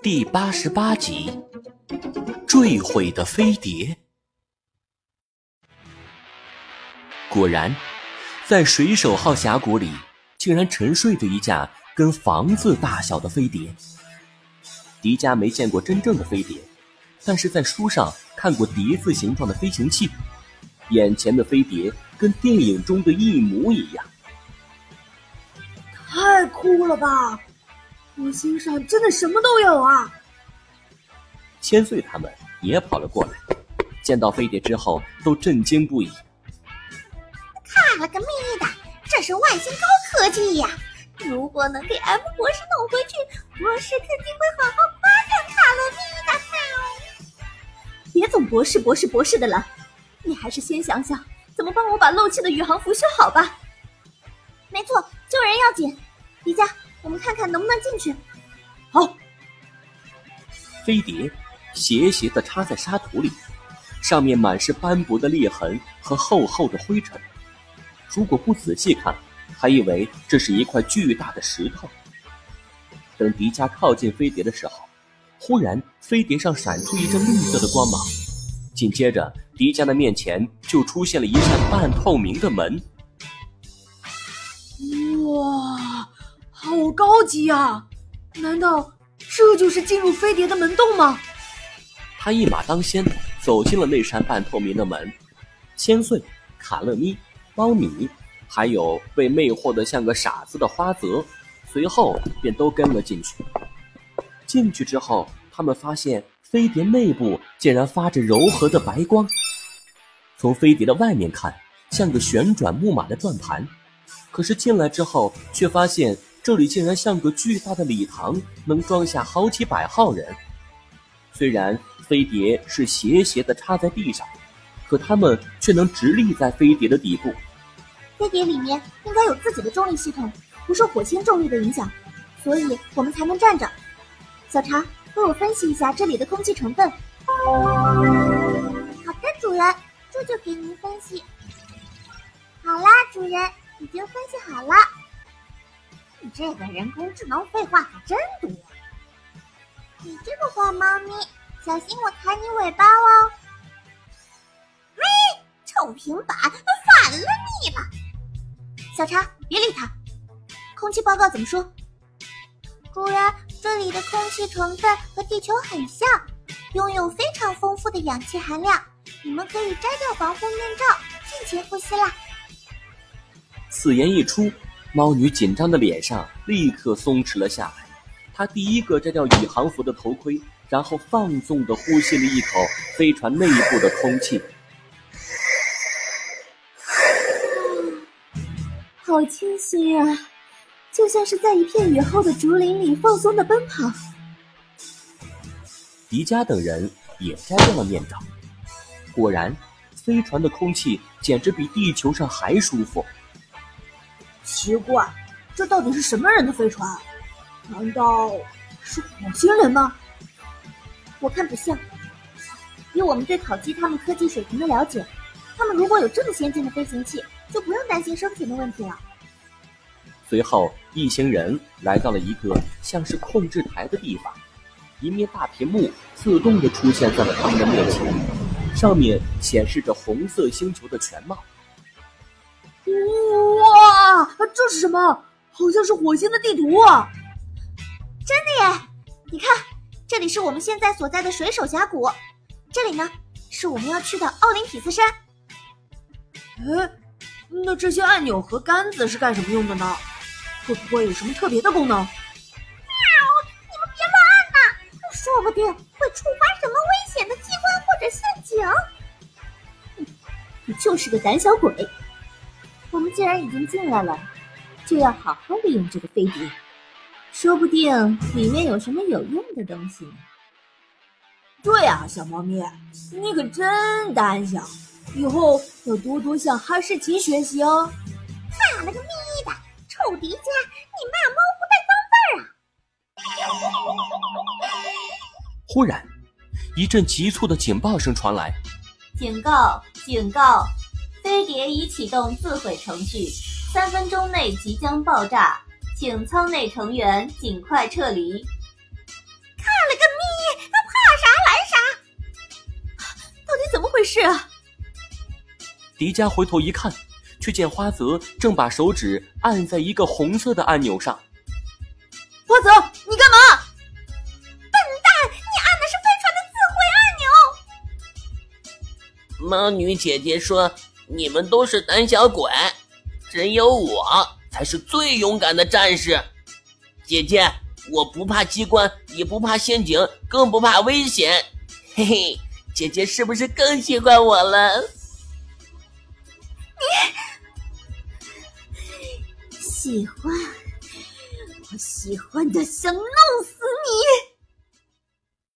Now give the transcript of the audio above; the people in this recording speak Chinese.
第八十八集：坠毁的飞碟。果然，在水手号峡谷里，竟然沉睡着一架跟房子大小的飞碟。迪迦没见过真正的飞碟，但是在书上看过碟子形状的飞行器。眼前的飞碟跟电影中的一模一样，太酷了吧！火星上真的什么都有啊！千岁他们也跑了过来，见到飞碟之后都震惊不已。看了个咪的，这是外星高科技呀！如果能给 M 博士弄回去，博士肯定会好好夸奖卡罗咪的。别总博士博士博士的了，你还是先想想怎么帮我把漏气的宇航服修好吧。没错，救人要紧。迪迦。我们看看能不能进去。好，飞碟斜斜的插在沙土里，上面满是斑驳的裂痕和厚厚的灰尘。如果不仔细看，还以为这是一块巨大的石头。等迪迦靠近飞碟的时候，忽然飞碟上闪出一阵绿色的光芒，紧接着迪迦的面前就出现了一扇半透明的门。好高级啊！难道这就是进入飞碟的门洞吗？他一马当先走进了那扇半透明的门，千岁、卡乐咪、猫米，还有被魅惑的像个傻子的花泽，随后便都跟了进去。进去之后，他们发现飞碟内部竟然发着柔和的白光。从飞碟的外面看，像个旋转木马的转盘，可是进来之后，却发现。这里竟然像个巨大的礼堂，能装下好几百号人。虽然飞碟是斜斜的插在地上，可他们却能直立在飞碟的底部。飞碟里面应该有自己的重力系统，不受火星重力的影响，所以我们才能站着。小茶，为我分析一下这里的空气成分。好的，主人，这就给您分析。好啦，主人，已经分析好了。你这个人工智能废话可真多！你这个黄猫咪，小心我砍你尾巴哦！嘿，臭平板，反了你了！小茶，别理他。空气报告怎么说？主人，这里的空气成分和地球很像，拥有非常丰富的氧气含量。你们可以摘掉防护面罩，尽情呼吸啦。此言一出。猫女紧张的脸上立刻松弛了下来，她第一个摘掉宇航服的头盔，然后放纵的呼吸了一口飞船内部的空气。好清新啊，就像是在一片雨后的竹林里放松的奔跑。迪迦等人也摘掉了面罩，果然，飞船的空气简直比地球上还舒服。奇怪，这到底是什么人的飞船？难道是火星人吗？我看不像。以我们对烤鸡他们科技水平的了解，他们如果有这么先进的飞行器，就不用担心生存的问题了。随后，一行人来到了一个像是控制台的地方，一面大屏幕自动的出现在了他们的面前，上面显示着红色星球的全貌。哇，这是什么？好像是火星的地图啊！真的耶！你看，这里是我们现在所在的水手峡谷，这里呢是我们要去的奥林匹斯山。哎，那这些按钮和杆子是干什么用的呢？会不会有什么特别的功能？喵！你们别乱按呐，说不定会触发什么危险的机关或者陷阱。你就是个胆小鬼！我们既然已经进来了，就要好好利用这个飞碟，说不定里面有什么有用的东西。对啊，小猫咪，你可真胆小，以后要多多向哈士奇学习哦。妈了个咪的，臭迪迦，你骂猫不带脏字儿啊！忽然，一阵急促的警报声传来：警告，警告！蝶已启动自毁程序。三分钟内即将爆炸请舱内成员尽快撤离。看了个咪他怕啥来啥？到底怎么回事啊？迪迦回头一看却见花泽正把手指按在一个红色的按钮上。花泽你干嘛？笨蛋你按的是飞船的自毁按钮。猫女姐姐说你们都是胆小鬼，只有我才是最勇敢的战士。”姐姐，我不怕机关，也不怕陷阱，更不怕危险。嘿嘿，姐姐是不是更喜欢我了？你喜欢？我喜欢的想弄死你！